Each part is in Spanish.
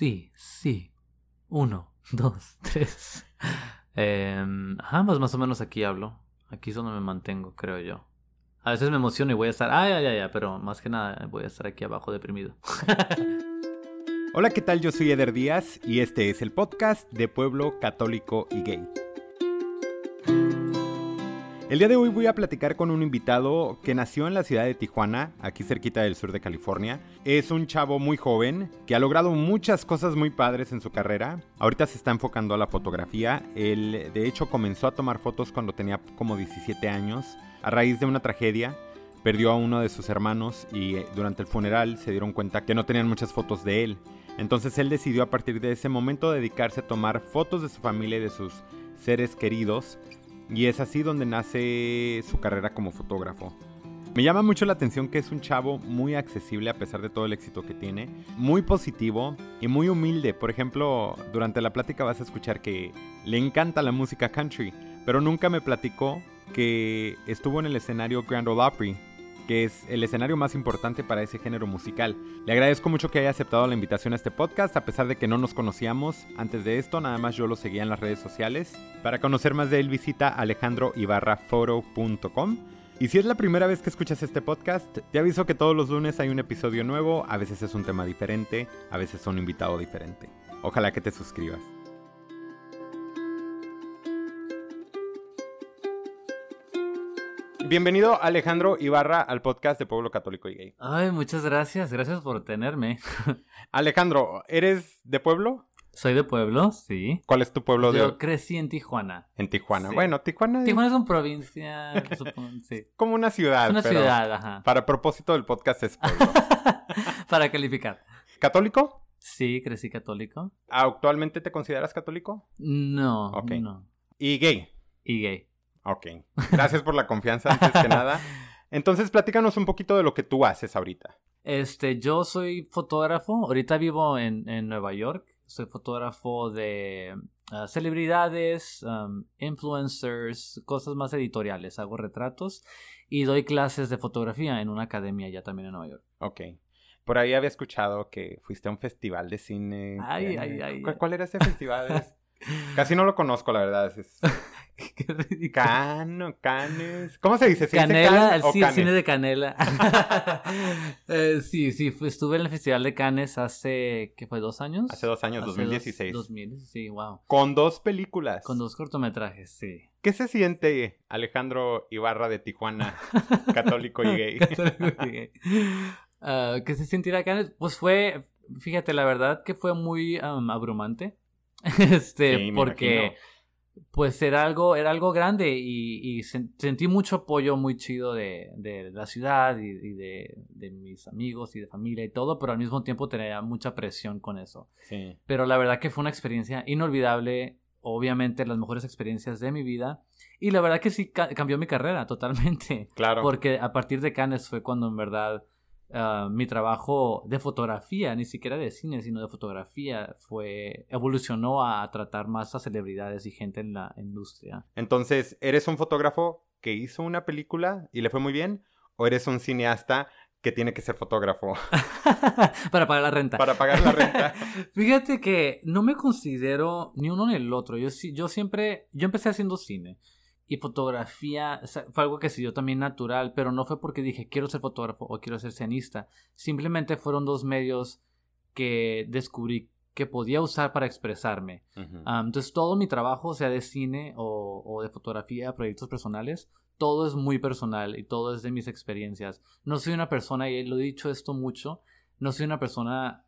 Sí, sí. Uno, dos, tres. Eh, ajá, pues más o menos aquí hablo. Aquí es donde me mantengo, creo yo. A veces me emociono y voy a estar, ay, ay, ay, pero más que nada voy a estar aquí abajo deprimido. Hola, ¿qué tal? Yo soy Eder Díaz y este es el podcast de Pueblo Católico y Gay. El día de hoy voy a platicar con un invitado que nació en la ciudad de Tijuana, aquí cerquita del sur de California. Es un chavo muy joven que ha logrado muchas cosas muy padres en su carrera. Ahorita se está enfocando a la fotografía. Él de hecho comenzó a tomar fotos cuando tenía como 17 años a raíz de una tragedia. Perdió a uno de sus hermanos y eh, durante el funeral se dieron cuenta que no tenían muchas fotos de él. Entonces él decidió a partir de ese momento dedicarse a tomar fotos de su familia y de sus seres queridos y es así donde nace su carrera como fotógrafo. Me llama mucho la atención que es un chavo muy accesible a pesar de todo el éxito que tiene, muy positivo y muy humilde. Por ejemplo, durante la plática vas a escuchar que le encanta la música country, pero nunca me platicó que estuvo en el escenario Grand Ole Opry que es el escenario más importante para ese género musical. Le agradezco mucho que haya aceptado la invitación a este podcast, a pesar de que no nos conocíamos antes de esto, nada más yo lo seguía en las redes sociales. Para conocer más de él visita alejandroibarraforo.com. Y si es la primera vez que escuchas este podcast, te aviso que todos los lunes hay un episodio nuevo, a veces es un tema diferente, a veces es un invitado diferente. Ojalá que te suscribas. Bienvenido Alejandro Ibarra al podcast de Pueblo Católico y Gay. Ay, muchas gracias, gracias por tenerme. Alejandro, ¿eres de pueblo? Soy de pueblo, sí. ¿Cuál es tu pueblo de Yo crecí en Tijuana. En Tijuana. Sí. Bueno, Tijuana, Tijuana es una provincia, supongo, sí. como una ciudad. Es una pero ciudad, ajá. Para propósito del podcast es pueblo. Para calificar. ¿Católico? Sí, crecí católico. ¿Actualmente te consideras católico? No, Ok. no. Y gay. Y gay. Ok. Gracias por la confianza antes que nada. Entonces, platícanos un poquito de lo que tú haces ahorita. Este, yo soy fotógrafo. Ahorita vivo en, en Nueva York. Soy fotógrafo de ah, celebridades, um, influencers, cosas más editoriales. Hago retratos y doy clases de fotografía en una academia ya también en Nueva York. Ok. Por ahí había escuchado que fuiste a un festival de cine. Ay, ay, ay, ¿Cuál, ay. era ese festival? Es- Casi no lo conozco, la verdad. Es... Cano, Canes. ¿Cómo se dice? ¿Se dice Canela, Can o sí, el Canes? cine de Canela. Eh, sí, sí, estuve en el Festival de Cannes hace, ¿qué fue? ¿Dos años? Hace dos años, Hace 2016. Dos, 2000, sí, wow. Con dos películas. Con dos cortometrajes, sí. ¿Qué se siente Alejandro Ibarra de Tijuana, católico y gay? Ah, ¿Qué se sentirá Cannes? Pues fue, fíjate, la verdad que fue muy abrumante. este, Sí, me porque imagino. Pues era algo, era algo grande y, y sen- sentí mucho apoyo muy chido de, de la ciudad y, y de, de mis amigos y de familia y todo, pero al mismo tiempo tenía mucha presión con eso. Sí. Pero la verdad que fue una experiencia inolvidable, obviamente las mejores experiencias de mi vida. Y la verdad que sí ca- cambió mi carrera totalmente. Claro. Porque a partir de Cannes fue cuando en verdad ah, mi trabajo de fotografía, ni siquiera de cine, sino de fotografía, fue evolucionó a tratar más a celebridades y gente en la industria. Entonces, ¿eres un fotógrafo que hizo una película y le fue muy bien? ¿O eres un cineasta que tiene que ser fotógrafo Para pagar la renta. para pagar la renta? Fíjate que no me considero ni uno ni el otro. Yo, yo siempre, yo empecé haciendo cine y fotografía o sea, fue algo que se dio también natural, pero no fue porque dije quiero ser fotógrafo o quiero ser cineasta. Simplemente fueron dos medios que descubrí que podía usar para expresarme. Ah, entonces todo mi trabajo, sea de cine o, o de fotografía, proyectos personales, todo es muy personal y todo es de mis experiencias. No soy una persona, y lo he dicho esto mucho, no soy una persona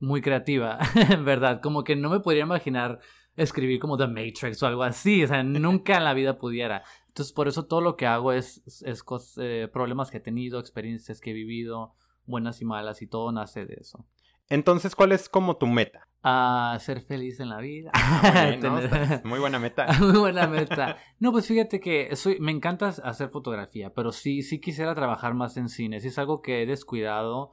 muy creativa, en verdad. Como que no me podría imaginar escribir como The Matrix o algo así. O sea, nunca en la vida pudiera. Entonces por eso todo lo que hago es, es cos- eh, problemas que he tenido, experiencias que he vivido, buenas y malas, y todo nace de eso. Entonces, ¿cuál es como tu meta? A ser feliz en la vida. Muy bien, ¿no? Tener- Estás- Muy buena meta. Muy buena meta. No, pues fíjate que soy, me encanta hacer fotografía, pero sí, sí quisiera trabajar más en cine. Sí es algo que he descuidado.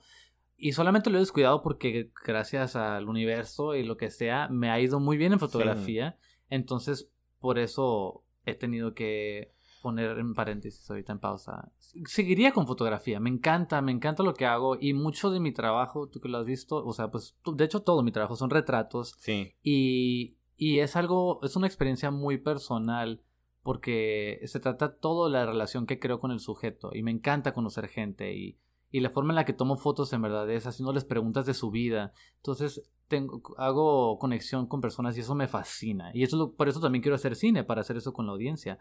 Y solamente lo he descuidado porque gracias al universo y lo que sea, me ha ido muy bien en fotografía. Entonces, por eso he tenido que poner en paréntesis ahorita en pausa. Seguiría con fotografía, me encanta, me encanta lo que hago y mucho de mi trabajo, tú que lo has visto, o sea, pues de hecho todo mi trabajo son retratos. Sí. Y, y es algo, es una experiencia muy personal porque se trata todo de la relación que creo con el sujeto y me encanta conocer gente y, y la forma en la que tomo fotos en verdad es haciéndoles preguntas de su vida. Entonces tengo, hago conexión con personas y eso me fascina. Y eso por eso también quiero hacer cine, para hacer eso con la audiencia.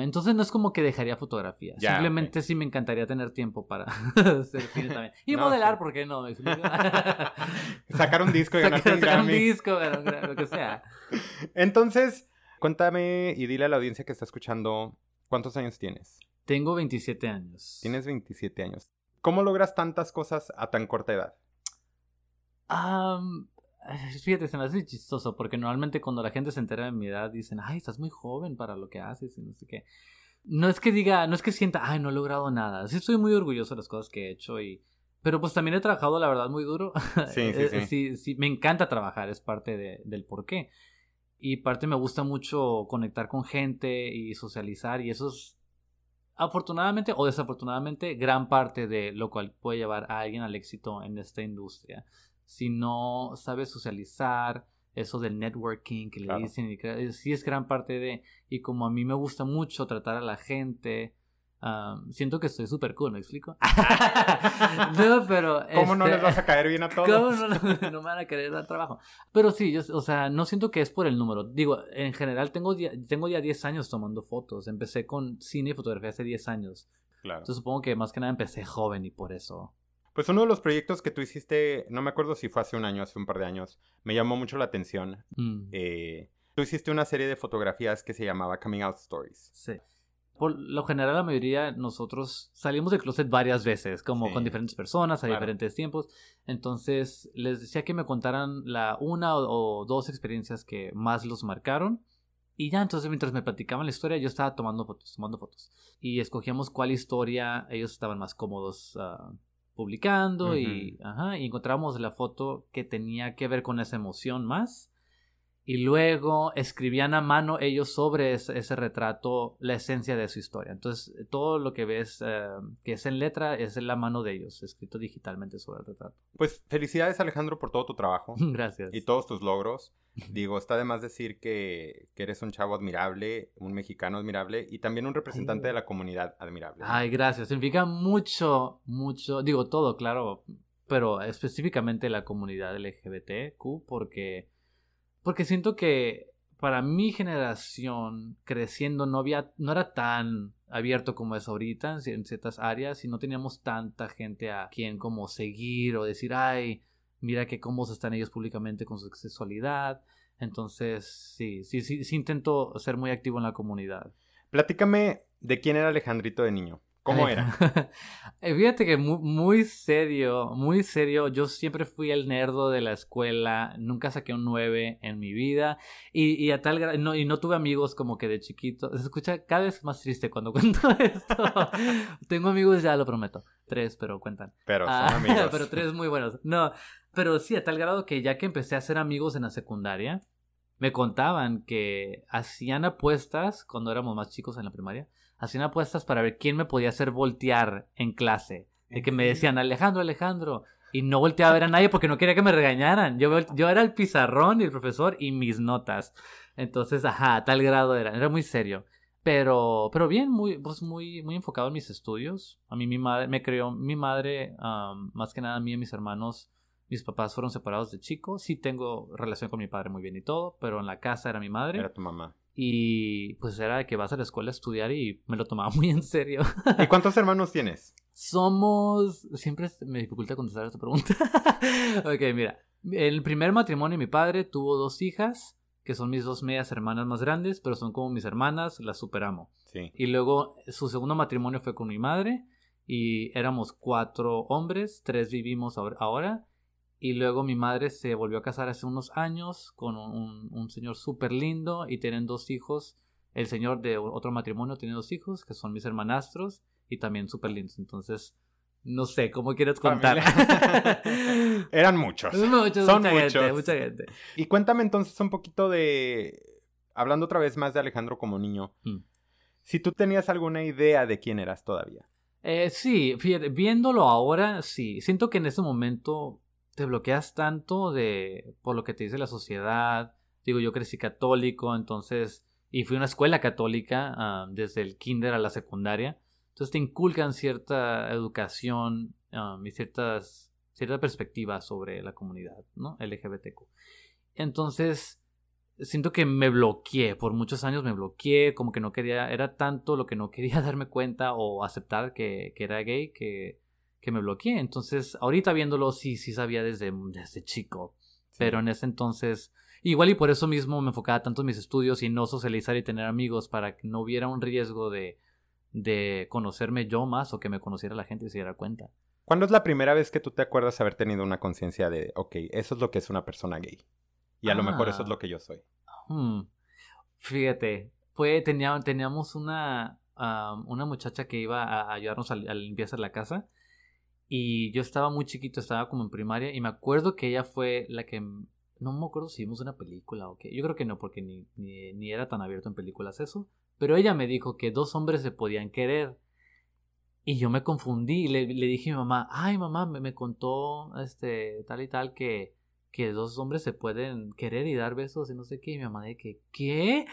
entonces no es como que dejaría fotografía. Simplemente sí me encantaría tener tiempo para hacer cine también. Y modelar, ¿por qué no? Sacar un disco y ganarte un Sacar un disco, lo que sea. Entonces, cuéntame y dile a la audiencia que está escuchando, ¿cuántos años tienes? Tengo 27 años. Tienes 27 años. ¿Cómo logras tantas cosas a tan corta edad? fíjate, se me hace chistoso porque normalmente cuando la gente se entera de mi edad dicen, ay, estás muy joven para lo que haces y no sé qué. No es que diga, no es que sienta, ay, no he logrado nada. Sí estoy muy orgulloso de las cosas que he hecho y... Pero pues también he trabajado, la verdad, muy duro. Sí, sí, sí. sí, sí me encanta trabajar, es parte de, del por qué. Y parte me gusta mucho conectar con gente y socializar y eso es afortunadamente o desafortunadamente gran parte de lo cual puede llevar a alguien al éxito en esta industria. Si no sabes socializar, eso del networking que le dicen, y, sí es gran parte de, y como a mí me gusta mucho tratar a la gente, siento que estoy súper cool, ¿me explico? no, pero... ¿Cómo no les este, vas a caer bien a todos? ¿Cómo no, no, me van a querer dar trabajo? Pero sí, yo, o sea, no siento que es por el número. Digo, en general tengo, tengo ya 10 años tomando fotos. Empecé con cine y fotografía hace 10 años. Claro. Entonces supongo que más que nada empecé joven y por eso... Pues uno de los proyectos que tú hiciste, no me acuerdo si fue hace un año, hace un par de años, me llamó mucho la atención. Mm. Eh, tú hiciste una serie de fotografías que se llamaba Coming Out Stories. Sí por lo general la mayoría nosotros salimos del closet varias veces, como con diferentes personas a diferentes tiempos. Entonces les decía que me contaran la una o, dos experiencias que más los marcaron. Y ya entonces mientras me platicaban la historia yo estaba tomando fotos, tomando fotos. Y escogíamos cuál historia ellos estaban más cómodos ah, publicando y, ajá, y encontramos la foto que tenía que ver con esa emoción más y luego escribían a mano ellos sobre ese, retrato la esencia de su historia. Entonces, todo lo que ves eh, que es en letra es en la mano de ellos, escrito digitalmente sobre el retrato. Pues felicidades Alejandro por todo tu trabajo. Gracias. Y todos tus logros. Digo, está de más decir que, que, eres un chavo admirable, un mexicano admirable y también un representante de la comunidad admirable. Ay, gracias. Significa mucho, mucho, digo todo, claro, pero específicamente la comunidad LGBTQ porque porque siento que para mi generación creciendo no había, no era tan abierto como es ahorita en, ciertas áreas y no teníamos tanta gente a quien como seguir o decir, ay, mira que cómo están ellos públicamente con su sexualidad. Entonces, sí, sí, sí, sí intento ser muy activo en la comunidad. Platícame de quién era Alejandrito de niño. ¿Cómo era? Eh, fíjate que muy, serio, muy serio. Yo siempre fui el nerdo de la escuela. Nunca saqué un 9 en mi vida. Y, a tal no, y no tuve amigos como que de chiquito. Se escucha cada vez más triste cuando cuento esto. Tengo amigos, ya lo prometo. Tres, pero cuentan. Pero son ah, amigos. pero tres muy buenos. No, pero sí, a tal grado que ya que empecé a hacer amigos en la secundaria, me contaban que hacían apuestas cuando éramos más chicos en la primaria hacían apuestas para ver quién me podía hacer voltear en clase. De que me decían, Alejandro, Alejandro. Y no volteaba a ver a nadie porque no quería que me regañaran. Yo, yo era el pizarrón y el profesor y mis notas. Entonces, ajá, tal grado era. Era muy serio. Pero, pero bien, muy, pues muy, muy enfocado en mis estudios. A mí mi madre, me creó mi madre, más que nada a mí y a mis hermanos. Mis papás fueron separados de chico. Sí tengo relación con mi padre muy bien y todo, pero en la casa era mi madre. Era tu mamá. Y pues era de que vas a la escuela a estudiar y me lo tomaba muy en serio. ¿Y cuántos hermanos tienes? Somos... Siempre me dificulta contestar esta pregunta. ok, mira. El primer matrimonio mi padre tuvo dos hijas, que son mis dos medias hermanas más grandes, pero son como mis hermanas, las superamo. Sí. Y luego su segundo matrimonio fue con mi madre y éramos cuatro hombres, tres vivimos ahora y luego mi madre se volvió a casar hace unos años con un, un señor súper lindo y tienen dos hijos. El señor de otro matrimonio tiene dos hijos que son mis hermanastros y también súper lindos. Entonces, no sé, ¿cómo quieres contar? Eran muchos. muchos Son mucha muchos. Gente, mucha gente. Y cuéntame entonces un poquito de. Hablando otra vez más de Alejandro como niño. Mm. Si tú tenías alguna idea de quién eras todavía. Eh, sí, fíjate, viéndolo ahora, sí. Siento que en ese momento te bloqueas tanto de por lo que te dice la sociedad. Digo, yo crecí católico, entonces, y fui a una escuela católica ah, desde el kinder a la secundaria. Entonces te inculcan cierta educación ah, y ciertas, cierta perspectiva sobre la comunidad, ¿no? LGBTQ. Entonces, siento que me bloqueé, por muchos años me bloqueé, como que no quería, era tanto lo que no quería darme cuenta o aceptar que, que era gay que, que, me bloqueé. Entonces, ahorita viéndolo, sí, sí sabía desde, desde chico, pero en ese entonces, igual y por eso mismo me enfocaba tanto en mis estudios y no socializar y tener amigos para que no hubiera un riesgo de, de conocerme yo más o que me conociera la gente y se diera cuenta. ¿Cuándo es la primera vez que tú te acuerdas haber tenido una conciencia de, ok, eso es lo que es una persona gay? Y a lo mejor eso es lo que yo soy. Hmm. Fíjate, fue, tenía, teníamos una, una muchacha que iba a ayudarnos a, limpiar la casa. Y yo estaba muy chiquito, estaba como en primaria. Y me acuerdo que ella fue la que. No me acuerdo si vimos una película o qué. Yo creo que no, porque ni, ni, era tan abierto en películas eso. Pero ella me dijo que dos hombres se podían querer. Y yo me confundí y le, le dije a mi mamá, ay mamá, me, me contó este tal y tal que, que dos hombres se pueden querer y dar besos y no sé qué. Y mi mamá de que, ¿qué?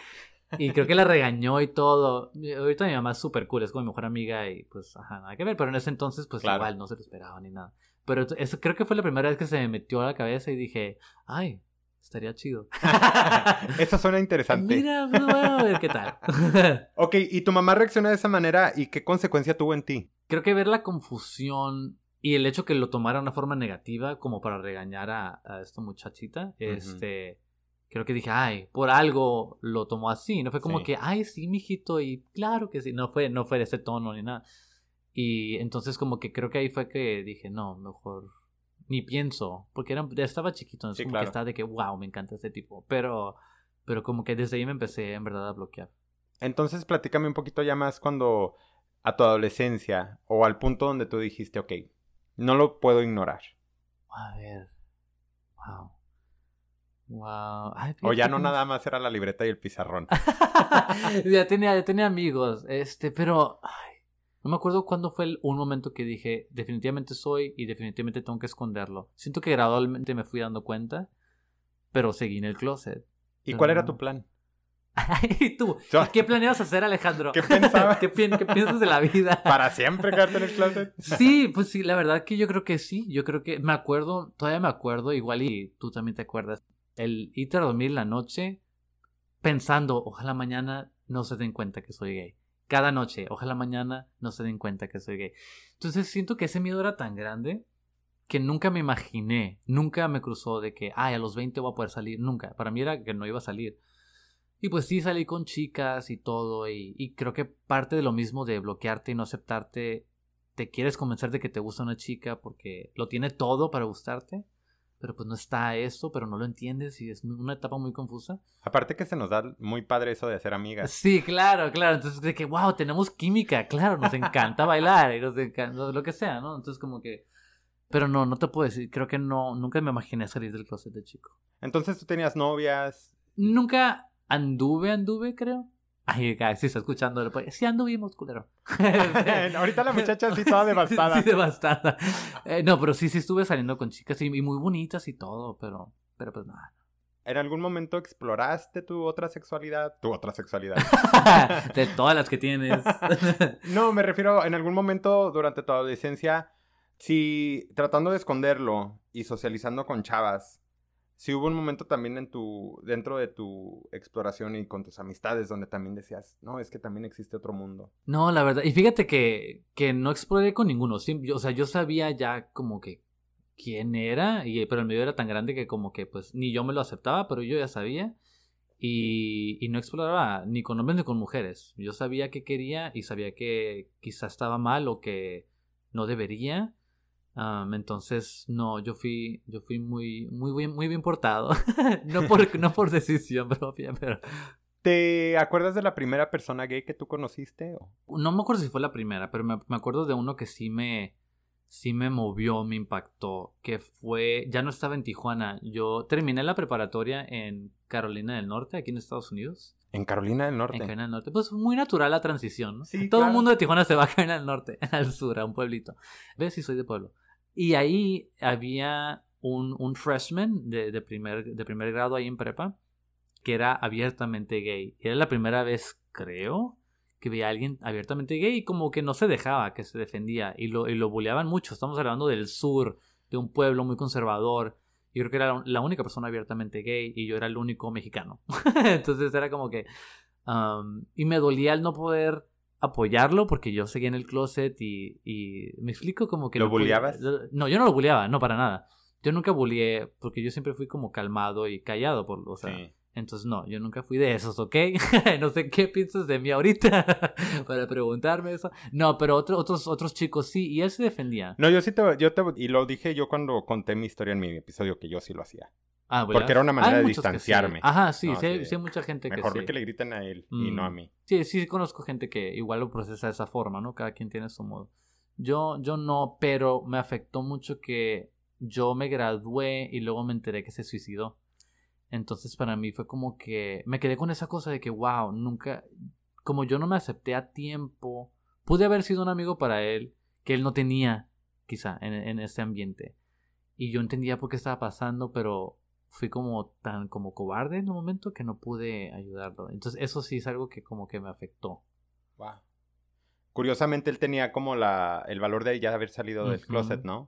Y creo que la regañó y todo. Ahorita mi mamá es súper cool, es como mi mejor amiga y pues, ajá, nada que ver. Pero en ese entonces, pues igual no se lo esperaba ni nada. Pero eso creo que fue la primera vez que se me metió a la cabeza y dije, ay, estaría chido. eso suena interesante. Mira, pues, a ver qué tal. ok, y tu mamá reaccionó de esa manera y qué consecuencia tuvo en ti. Creo que ver la confusión y el hecho que lo tomara de una forma negativa, como para regañar a, esta muchachita, este, creo que dije, ay, por algo lo tomó así. No fue como que, ay, sí, mijito, y claro que sí. No fue, no fue de ese tono ni nada. Y entonces como que creo que ahí fue que dije, no, mejor ni pienso, porque era, estaba chiquito, entonces como que estaba de que, wow, me encanta este tipo. Pero, pero como que desde ahí me empecé en verdad a bloquear. Entonces platícame un poquito ya más cuando a tu adolescencia o al punto donde tú dijiste, ok, no lo puedo ignorar. A ver. Wow. Wow. o ya no nada más era la libreta y el pizarrón. ya, tenía, ya tenía amigos, este, pero no me acuerdo cuándo fue un momento que dije, definitivamente soy y definitivamente tengo que esconderlo. Siento que gradualmente me fui dando cuenta, pero seguí en el closet. ¿Y cuál era tu plan? ¿Y tú? ¿Qué planeas hacer, Alejandro? ¿Qué pensabas? ¿Qué, piensas de la vida? ¿Para siempre quedarte en el closet? Sí, pues sí, la verdad que yo creo que sí. Yo creo que me acuerdo, todavía me acuerdo, igual y tú también te acuerdas. El irte a dormir la noche pensando, ojalá mañana no se den cuenta que soy gay. Cada noche, ojalá mañana no se den cuenta que soy gay. Entonces siento que ese miedo era tan grande que nunca me imaginé, nunca me cruzó de que, ay, a los 20 voy a poder salir. Nunca. Para mí era que no iba a salir. Y pues sí, salí con chicas y todo. Y, creo que parte de lo mismo de bloquearte y no aceptarte, te quieres convencer de que te gusta una chica porque lo tiene todo para gustarte. Pero pues no está eso, pero no lo entiendes y es una etapa muy confusa. Aparte que se nos da muy padre eso de hacer amigas. Sí, claro, claro. Entonces de que, wow, tenemos química, claro, nos encanta bailar y nos encanta lo que sea, ¿no? Entonces como que... Pero no, no te puedo decir, creo que no, nunca me imaginé salir del closet de chico. Entonces tú tenías novias. Nunca, Anduve, anduve, creo. Ay, sí está escuchando. Sí, anduvimos, culero. Ahorita la muchacha sí toda devastada. Sí, devastada. Eh, no, pero sí, sí estuve saliendo con chicas y, muy bonitas y todo, pero, pero pues nada. ¿En algún momento exploraste tu otra sexualidad? Tu otra sexualidad. de todas las que tienes. no, me refiero, en algún momento durante tu adolescencia, si tratando de esconderlo y socializando con chavas, si hubo un momento también en tu, dentro de tu exploración y con tus amistades donde también decías, no, es que también existe otro mundo. No, la verdad, y fíjate que, que no exploré con ninguno, o sea, yo sabía ya como que quién era, y, pero el medio era tan grande que como que pues ni yo me lo aceptaba, pero yo ya sabía. Y, y no exploraba ni con hombres ni con mujeres. Yo sabía que quería y sabía que quizá estaba mal o que no debería entonces, no, yo fui, yo fui muy, muy bien, muy bien portado. no, por, no por decisión propia, pero. ¿Te acuerdas de la primera persona gay que tú conociste? No me acuerdo si fue la primera, pero me, acuerdo de uno que sí me, sí me movió, me impactó, que fue, ya no estaba en Tijuana, yo terminé la preparatoria en Carolina del Norte, aquí en Estados Unidos. En Carolina del Norte. En Carolina del Norte. Pues muy natural la transición, ¿no? Sí, Todo el mundo de Tijuana se va a Carolina del Norte, al sur, a un pueblito. ¿Ves? Sí, soy de pueblo. Y ahí había un, un freshman de, de primer, de primer grado ahí en prepa que era abiertamente gay. Y era la primera vez, creo, que veía a alguien abiertamente gay y como que no se dejaba, que se defendía. Y lo, y lo bulleaban mucho. Estamos hablando del sur, de un pueblo muy conservador. Yo creo que era la única persona abiertamente gay y yo era el único mexicano. Entonces era como que... um, y me dolía el no poder apoyarlo porque yo seguía en el closet y, y me explico como que... ¿Lo no podía- bulleabas? No, yo no lo bulleaba, no para nada. Yo nunca bulleé porque yo siempre fui como calmado y callado, por, o sea, Sí. Entonces no, yo nunca fui de esos, ¿ok? no sé qué piensas de mí ahorita para preguntarme eso. No, pero otro- otros, otros chicos sí, y él se defendía. No, yo sí te, yo te, y lo dije yo cuando conté mi historia en mi episodio que yo sí lo hacía. Ah, Porque era una manera Hay de sí. distanciarme. Ajá, sí, No, sí, hay- sí. hay mucha gente Mejor que sí. que le griten a él y Mm. no a mí. Sí, sí conozco gente que igual lo procesa de esa forma, ¿no? Cada quien tiene su modo. Yo, yo no, pero me afectó mucho que yo me gradué y luego me enteré que se suicidó. Entonces para mí fue como que me quedé con esa cosa de que, wow, nunca, como yo no me acepté a tiempo, pude haber sido un amigo para él que él no tenía, quizá, en, en ese ambiente. Y yo entendía por qué estaba pasando, pero fui como tan como cobarde en el momento que no pude ayudarlo. Entonces eso sí es algo que como que me afectó. Wow. Curiosamente él tenía como la, el valor de ya haber salido del closet, ¿no?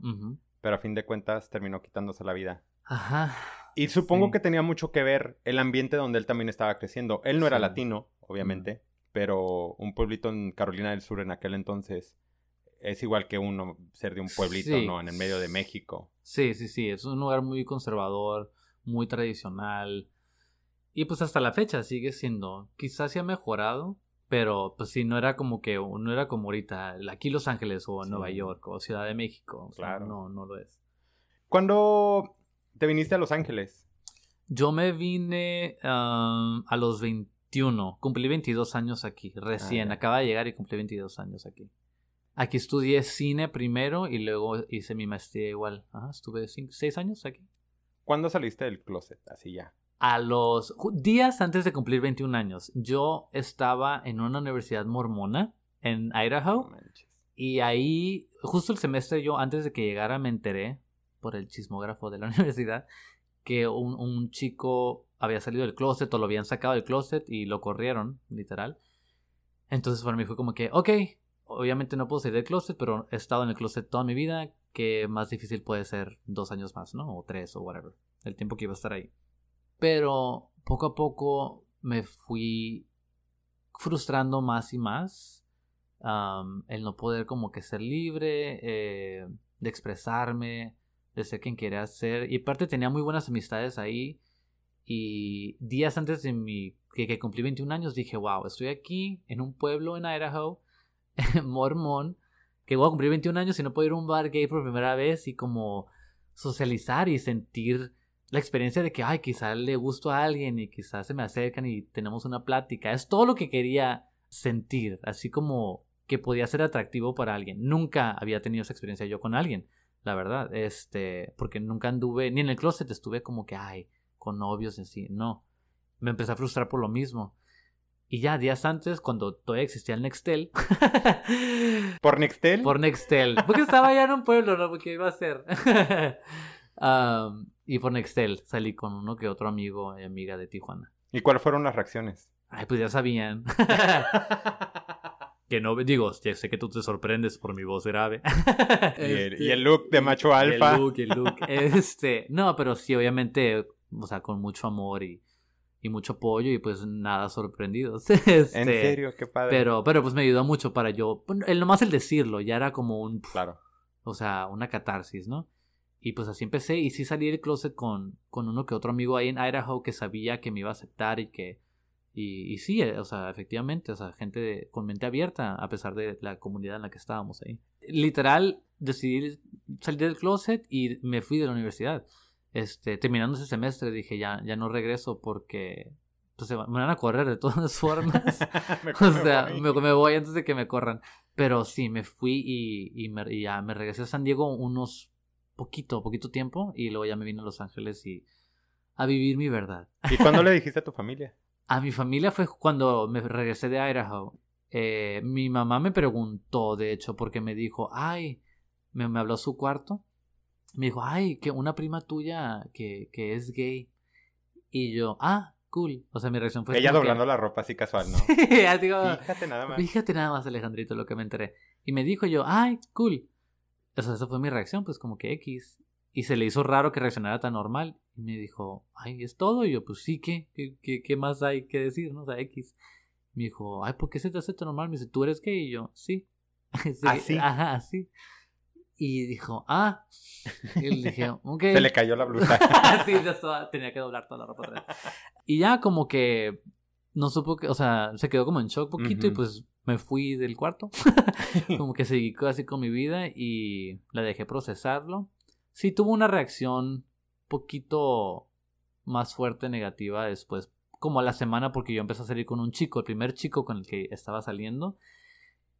Pero a fin de cuentas terminó quitándose la vida. Ajá. Y supongo Sí. que tenía mucho que ver el ambiente donde él también estaba creciendo. Él no era Sí. latino, obviamente, pero un pueblito en Carolina del Sur en aquel entonces es igual que uno ser de un pueblito, Sí. ¿no? En el medio de México. Sí, sí, sí. Es un lugar muy conservador, muy tradicional. Y pues hasta la fecha sigue siendo. Quizás se ha mejorado, pero pues sí, no era como que, no era como ahorita, aquí Los Ángeles o. Nueva York o Ciudad de México. O sea, Claro. No, no lo es. ¿Cuándo te viniste a Los Ángeles? Yo me vine um, a los 21. Cumplí 22 años aquí, recién. ya. Acaba de llegar y cumplí 22 años aquí. Aquí estudié cine primero y luego hice mi maestría igual. Ajá, estuve 6 años aquí. ¿Cuándo saliste del closet? Así ya. A los días antes de cumplir 21 años, yo estaba en una universidad mormona en Idaho. Y ahí, justo el semestre yo, antes de que llegara, me enteré por el chismógrafo de la universidad que un, un chico había salido del closet o lo habían sacado del closet y lo corrieron, literal. Entonces para mí fue como que, ok, obviamente no puedo salir del closet, pero he estado en el closet toda mi vida, que más difícil puede ser dos años más, ¿no? O tres o whatever, el tiempo que iba a estar ahí. Pero poco a poco me fui frustrando más y más um, el no poder como que ser libre, eh, de expresarme, de ser quien quería ser. Y aparte tenía muy buenas amistades ahí. Y días antes de mi, que, cumplí 21 años dije, wow, estoy aquí en un pueblo en Idaho, mormón, que voy a cumplir 21 años y no puedo ir a un bar gay por primera vez y como socializar y sentir la experiencia de que, ay, quizás le gusto a alguien y quizás se me acercan y tenemos una plática. Es todo lo que quería sentir, así como que podía ser atractivo para alguien. Nunca había tenido esa experiencia yo con alguien, la verdad, este, porque nunca anduve, ni en el closet estuve como que, ay, con novios en sí, no. Me empecé a frustrar por lo mismo. Y ya días antes, cuando todavía existía el Nextel, ¿Por Nextel? por Nextel, porque estaba allá en un pueblo, ¿no? Porque iba a ser. Um, y por Nextel salí con uno que otro amigo y amiga de Tijuana. ¿Y cuáles fueron las reacciones? Ay, pues ya sabían. que no, digo, ya sé que tú te sorprendes por mi voz grave. y, el, Este, y el look de macho y alfa. El look, el look. Este, no, pero sí, obviamente, o sea, con mucho amor y, y mucho apoyo y pues nada sorprendidos. Este, En serio, qué padre. Pero, pero pues me ayudó mucho para yo, el, nomás el decirlo, ya era como un, Claro. o sea, una catarsis, ¿no? Y pues así empecé y sí salí del closet con, con uno que otro amigo ahí en Idaho que sabía que me iba a aceptar y que... Y, y sí, eh, o sea, efectivamente, o sea, gente de- con mente abierta a pesar de la comunidad en la que estábamos ahí. Literal, decidí salir del closet y me fui de la universidad. Este, terminando ese semestre dije ya, ya no regreso porque pues me van a correr de todas formas. o sea, me, me, voy antes de que me corran. Pero sí, me fui y, y, me, y ya me regresé a San Diego unos poquito, poquito tiempo y luego ya me vine a Los Ángeles y a vivir mi verdad. ¿Y cuándo le dijiste a tu familia? A mi familia fue cuando me regresé de Idaho. Eh, mi mamá me preguntó, de hecho, porque me dijo, ay, me, me habló su cuarto. Me dijo, ay, que una prima tuya que, que es gay. Y yo, ah, cool. O sea, mi reacción fue... Ella doblando la ropa así casual, ¿no? fíjate nada más. Fíjate nada más, Alejandrito, lo que me enteré. Y me dijo yo, ay, cool. O sea, esa fue mi reacción, pues como que X. Y se le hizo raro que reaccionara tan normal. Y me dijo, ay, ¿es todo? Y yo, pues sí, ¿qué? ¿Qué, qué, más hay que decir? ¿no? O sea, X. Me dijo, ay, ¿por qué se te hace tan normal? Me dice, ¿tú eres gay? Y yo, sí. ¿Así? Ajá, así. Y dijo, ah. Y le dije, ok. Se le cayó la blusa. sí, ya tenía que doblar toda la ropa. Y ya como que no supo que, o sea, se quedó como en shock poquito y pues me fui del cuarto. como que seguí así con mi vida y la dejé procesarlo. Sí, tuvo una reacción poquito más fuerte negativa después, como a la semana, porque yo empecé a salir con un chico, el primer chico con el que estaba saliendo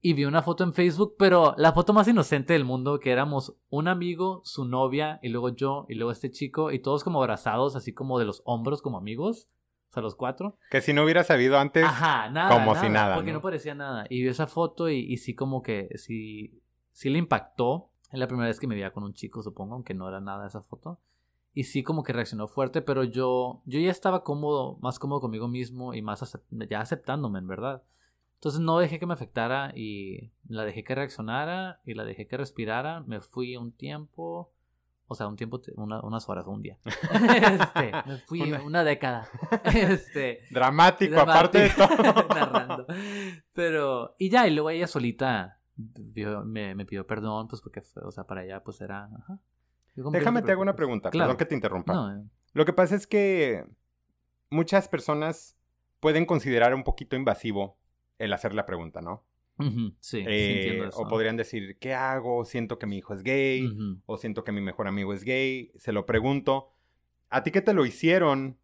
y vi una foto en Facebook, pero la foto más inocente del mundo, que éramos un amigo, su novia, y luego yo, y luego este chico, y todos como abrazados, así como de los hombros, como amigos. O sea, los cuatro. Que si no hubiera sabido antes, Ajá, nada, como si nada. Porque ¿no? parecía nada. Y vi esa foto y, y, sí como que, sí, sí le impactó. Es la primera vez que me veía con un chico, supongo, aunque no era nada esa foto. Y sí como que reaccionó fuerte, pero yo, yo ya estaba cómodo, más cómodo conmigo mismo y más ya aceptándome, en verdad. Entonces no dejé que me afectara y la dejé que reaccionara y la dejé que respirara. Me fui un tiempo, o sea, un tiempo, unas horas, un día. Este, me fui una, década. Este, dramático, aparte de todo. narrando. Pero, y ya, y luego ella solita me, me, pidió perdón, pues porque, fue, o sea, para ella pues era... Déjame te hago una pregunta, perdón que te interrumpa. Eh. Lo que pasa es que muchas personas pueden considerar un poquito invasivo el hacer la pregunta, ¿no? sí, eh, O podrían decir, ¿qué hago? Siento que mi hijo es gay, o siento que mi mejor amigo es gay. Se lo pregunto. ¿A ti que te lo hicieron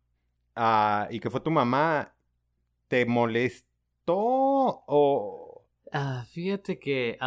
uh, y que fue tu mamá, te molestó o...? Ah, fíjate que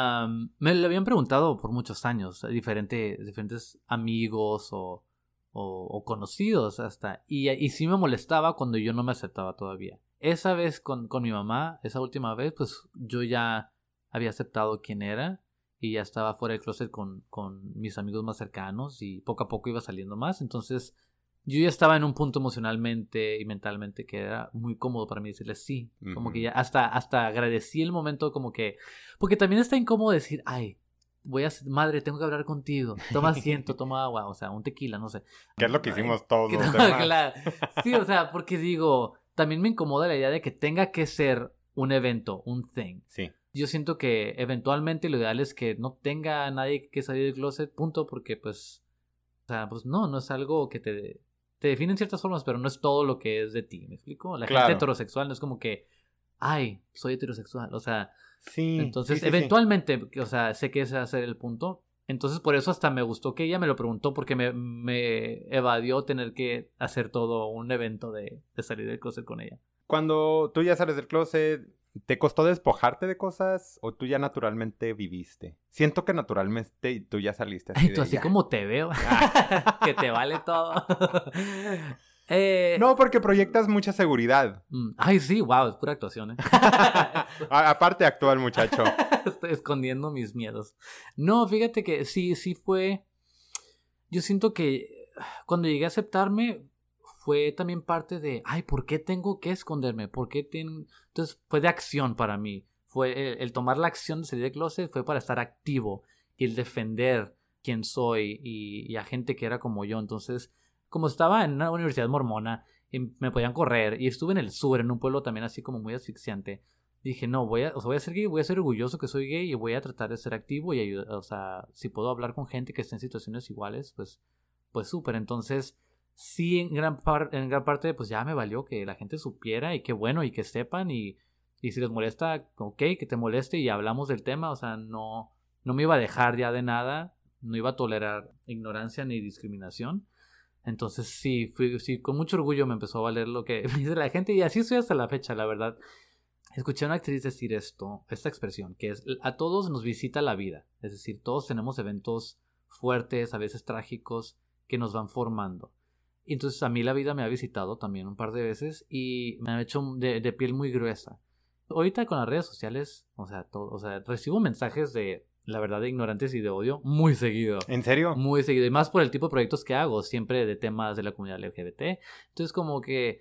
me lo habían preguntado por muchos años, diferentes, diferentes amigos o, o, conocidos hasta. Y, y sí me molestaba cuando yo no me aceptaba todavía. Esa vez con, con mi mamá, esa última vez, pues yo ya había aceptado quién era y ya estaba fuera del closet con, con mis amigos más cercanos y poco a poco iba saliendo más. Entonces yo ya estaba en un punto emocionalmente y mentalmente que era muy cómodo para mí decirle sí. Como que ya hasta, hasta agradecí el momento como que... Porque también está incómodo decir, ay, voy a... Madre, tengo que hablar contigo. Toma asiento, toma agua, o sea, un tequila, no sé. Que es lo que hicimos todos los demás. Claro. Sí, o sea, porque digo también me incomoda la idea de que tenga que ser un evento, un thing. Sí. Yo siento que eventualmente lo ideal es que no tenga nadie que salir del closet, punto, porque pues, o sea, pues no, no es algo que te, te define en ciertas formas, pero no es todo lo que es de ti, ¿me explico? La gente heterosexual no es como que, ay, soy heterosexual, o sea, sí. Entonces, eventualmente, o sea, sé que ese va a ser el punto, entonces por eso hasta me gustó que ella me lo preguntó porque me, me evadió tener que hacer todo un evento de, de, salir del closet con ella. Cuando tú ya sales del closet, ¿te costó despojarte de cosas o tú ya naturalmente viviste? Siento que naturalmente tú ya saliste. Así tú así como te veo, que te vale todo. Eh, no, porque proyectas mucha seguridad. Mm, ay, sí, wow, es pura actuación. ¿eh? Aparte actúa el muchacho. Estoy escondiendo mis miedos. No, fíjate que sí, sí fue... Yo siento que cuando llegué a aceptarme fue también parte de, ay, ¿por qué tengo que esconderme? ¿Por qué tengo...? Entonces fue de acción para mí. Fue el, tomar la acción de salir de closet fue para estar activo y el defender quién soy y, a gente que era como yo. Entonces como estaba en una universidad mormona y me podían correr y estuve en el sur, en un pueblo también así como muy asfixiante, dije, no, voy a, o sea, voy a ser gay, voy a ser orgulloso que soy gay y voy a tratar de ser activo y ayudar, o sea, si puedo hablar con gente que esté en situaciones iguales, pues, pues súper. Entonces, sí, en gran, en gran parte, pues ya me valió que la gente supiera y qué bueno y que sepan y, y si les molesta, ok, que te moleste y hablamos del tema, o sea, no, no me iba a dejar ya de nada, no iba a tolerar ignorancia ni discriminación. Entonces sí, fui, sí, con mucho orgullo me empezó a valer lo que dice la gente y así estoy hasta la fecha, la verdad. Escuché a una actriz decir esto, esta expresión, que es a todos nos visita la vida. Es decir, todos tenemos eventos fuertes, a veces trágicos, que nos van formando. Y entonces a mí la vida me ha visitado también un par de veces y me ha hecho de, de piel muy gruesa. Ahorita con las redes sociales, o sea, todo, o sea, recibo mensajes de la verdad, de ignorantes y de odio muy seguido. ¿En serio? Muy seguido. Y más por el tipo de proyectos que hago, siempre de temas de la comunidad LGBT. Entonces, como que,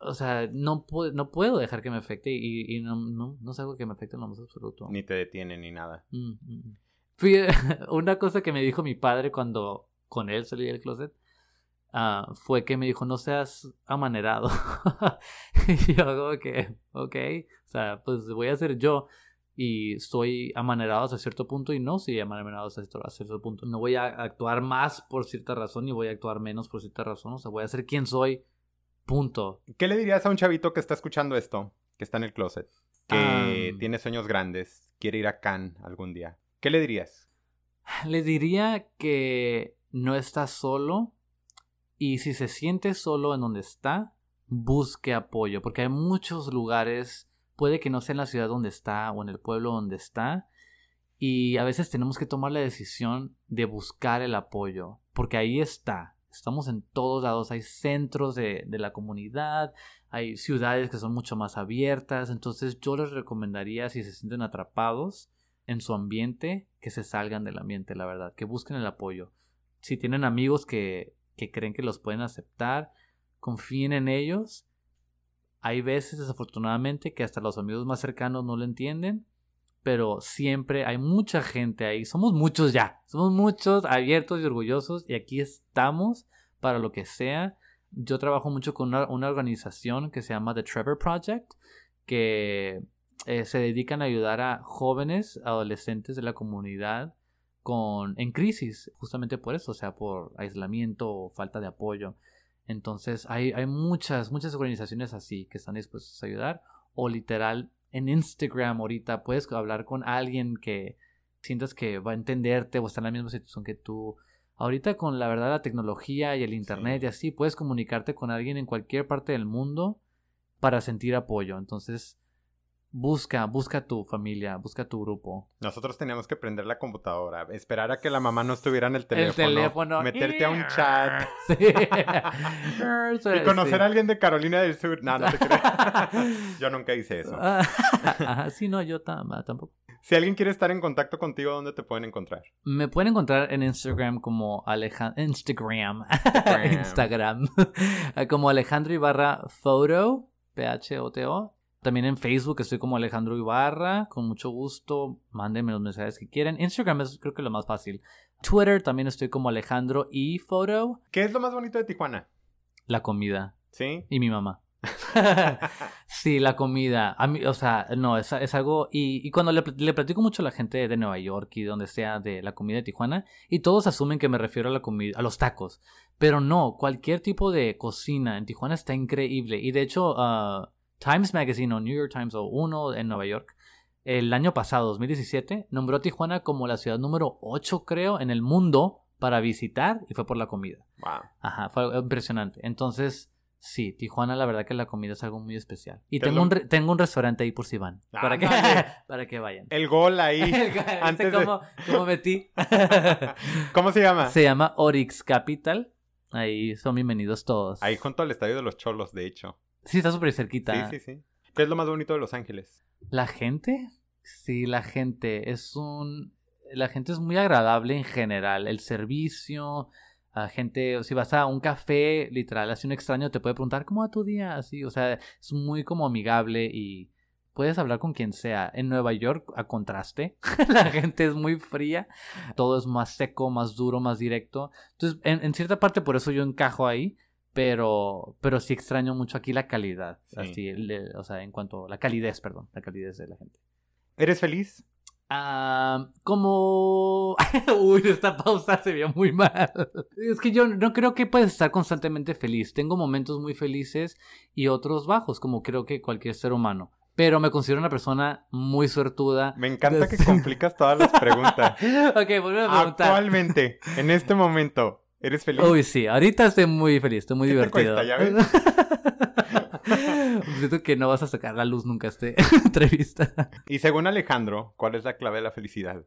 o sea, no, puedo, no puedo dejar que me afecte y, y no, no, no es algo que me afecte en lo más absoluto. Ni te detiene ni nada. Mm, mm, mm. Fui, una cosa que me dijo mi padre cuando con él salí del closet uh, fue que me dijo, no seas amanerado. y yo como que, ok, o sea, pues voy a ser yo y soy amanerado hasta cierto punto y no soy amanerado hasta cierto punto. No voy a actuar más por cierta razón y voy a actuar menos por cierta razón. O sea, voy a ser quien soy. Punto. ¿Qué le dirías a un chavito que está escuchando esto, que está en el closet, que tiene sueños grandes, quiere ir a Cannes algún día? ¿Qué le dirías? Le diría que no está solo y si se siente solo en donde está, busque apoyo, porque hay muchos lugares puede que no sea en la ciudad donde está o en el pueblo donde está. Y a veces tenemos que tomar la decisión de buscar el apoyo, porque ahí está. Estamos en todos lados, hay centros de, la comunidad, hay ciudades que son mucho más abiertas, entonces yo les recomendaría si se sienten atrapados en su ambiente, que se salgan del ambiente, la verdad, que busquen el apoyo. Si tienen amigos que, que creen que los pueden aceptar, confíen en ellos hay veces, desafortunadamente, que hasta los amigos más cercanos no lo entienden, pero siempre hay mucha gente ahí. Somos muchos ya, somos muchos abiertos y orgullosos y aquí estamos para lo que sea. Yo trabajo mucho con una, organización que se llama The Trevor Project, que eh, se dedican a ayudar a jóvenes, adolescentes de la comunidad con, en crisis, justamente por eso, o sea, por aislamiento o falta de apoyo. Entonces hay, hay muchas, muchas organizaciones así que están dispuestas a ayudar. O literal, en Instagram ahorita puedes hablar con alguien que sientas que va a entenderte o está en la misma situación que tú. Ahorita con la verdad la tecnología y el internet y así, puedes comunicarte con alguien en cualquier parte del mundo para sentir apoyo. Entonces, Busca, busca tu familia, busca tu grupo. Nosotros teníamos que prender la computadora, esperar a que la mamá no estuviera en el teléfono, meterte a un chat y conocer a alguien de Carolina del Sur. No, no te creo. yo nunca hice eso. sí, no, yo tampoco. Si alguien quiere estar en contacto contigo, ¿dónde te pueden encontrar? Me pueden encontrar en Instagram como Alejandro... Instagram. Instagram. como Alejandro Ibarra Photo. P-H-O-T-O. También en Facebook estoy como Alejandro Ibarra. Con mucho gusto, mándenme los mensajes que quieren. Instagram es creo que lo más fácil. Twitter también estoy como Alejandro y Photo. ¿Qué es lo más bonito de Tijuana? La comida. ¿Sí? Y mi mamá. sí, la comida. A mí, o sea, no, es, es algo. Y, cuando le, le, platico mucho a la gente de Nueva York y donde sea de la comida de Tijuana, y todos asumen que me refiero a la comida, a los tacos. Pero no, cualquier tipo de cocina en Tijuana está increíble. Y de hecho, uh, Times Magazine o New York Times o uno en Nueva York, el año pasado, 2017, nombró a Tijuana como la ciudad número 8, creo, en el mundo para visitar y fue por la comida. Wow. Ajá, fue impresionante. Entonces, sí, Tijuana, la verdad que la comida es algo muy especial. Y tengo, un, tengo un restaurante ahí por si van. para, que, para que vayan. El gol ahí. antes cómo, cómo metí? ¿Cómo se llama? Se llama Orix Capital. Ahí son bienvenidos todos. Ahí junto al estadio de los Cholos, de hecho. Sí, está súper cerquita. Sí, sí, sí. ¿Qué es lo más bonito de Los Ángeles? La gente. Sí, la gente. Es un. La gente es muy agradable en general. El servicio. La gente, si vas a un café, literal, así un extraño te puede preguntar cómo va tu día, así, o sea, es muy como amigable y puedes hablar con quien sea. En Nueva York, a contraste, la gente es muy fría, todo es más seco, más duro, más directo. Entonces, en, en cierta parte por eso yo encajo ahí, pero, pero sí extraño mucho aquí la calidad. Así, o sea, en cuanto a la calidez, perdón, la calidez de la gente. ¿Eres feliz? Ah, como... Uy, esta pausa se vio muy mal. Es que yo no creo que puedas estar constantemente feliz. Tengo momentos muy felices y otros bajos, como creo que cualquier ser humano. Pero me considero una persona muy suertuda. Me encanta que complicas todas las preguntas. ok, vuelvo a preguntar. Actualmente, en este momento, ¿Eres feliz? Uy, sí, ahorita estoy muy feliz, estoy muy ¿Qué te divertido. cuesta, ya ves? Siento que no vas a sacar la luz nunca este entrevista. Y según Alejandro, ¿cuál es la clave de la felicidad?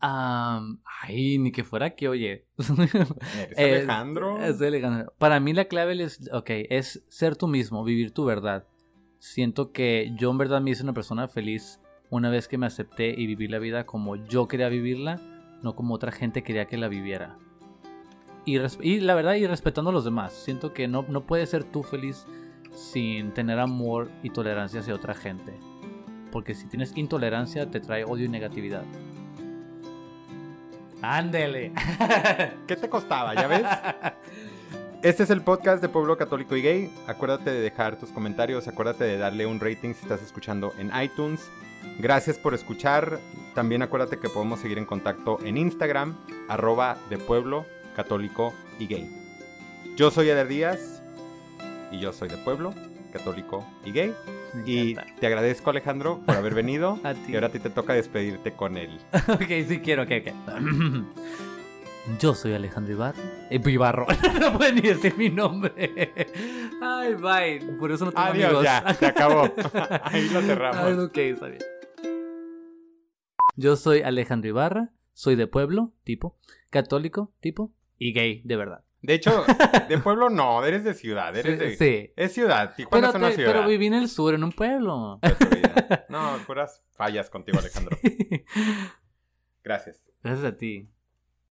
Am, ay, ni que fuera que, oye. ¿Eres Alejandro? es Alejandro. Para mí la clave es, ok, es ser tú mismo, vivir tu verdad. Siento que yo en verdad me hice una persona feliz una vez que me acepté y viví la vida como yo quería vivirla, no como otra gente quería que la viviera. Y, la verdad, y respetando a los demás. Siento que no, no puedes ser tú feliz sin tener amor y tolerancia hacia otra gente. Porque si tienes intolerancia, te trae odio y negatividad. Ándele. ¿Qué te costaba, ya ves? Este es el podcast de Pueblo Católico y Gay. Acuérdate de dejar tus comentarios, acuérdate de darle un rating si estás escuchando en iTunes. Gracias por escuchar. También acuérdate que podemos seguir en contacto en Instagram, arroba de Pueblo Católico y Gay. Yo soy Eder Díaz y yo soy de Pueblo Católico y Gay. Y te agradezco Alejandro por haber venido. A ti. Y ahora a ti te toca despedirte con él. ok, sí quiero, ok, ok. Yo soy Alejandro Ibarro. Eh, Ibarro. no pueden ni decir mi nombre. Ay, bye. Por eso no tengo Adiós, amigos. ya, se acabó. Ahí lo cerramos. Ay, ok, está bien. Yo soy Alejandro Ibarra. Soy de pueblo, tipo. Católico, tipo. Y gay, de verdad. De hecho, de pueblo no, eres de ciudad, eres de... Sí. Es ciudad, Tijuana Pero, es una te- ciudad. pero viví en el sur, en un pueblo. No, puras fallas contigo, Alejandro. Gracias. Gracias a ti.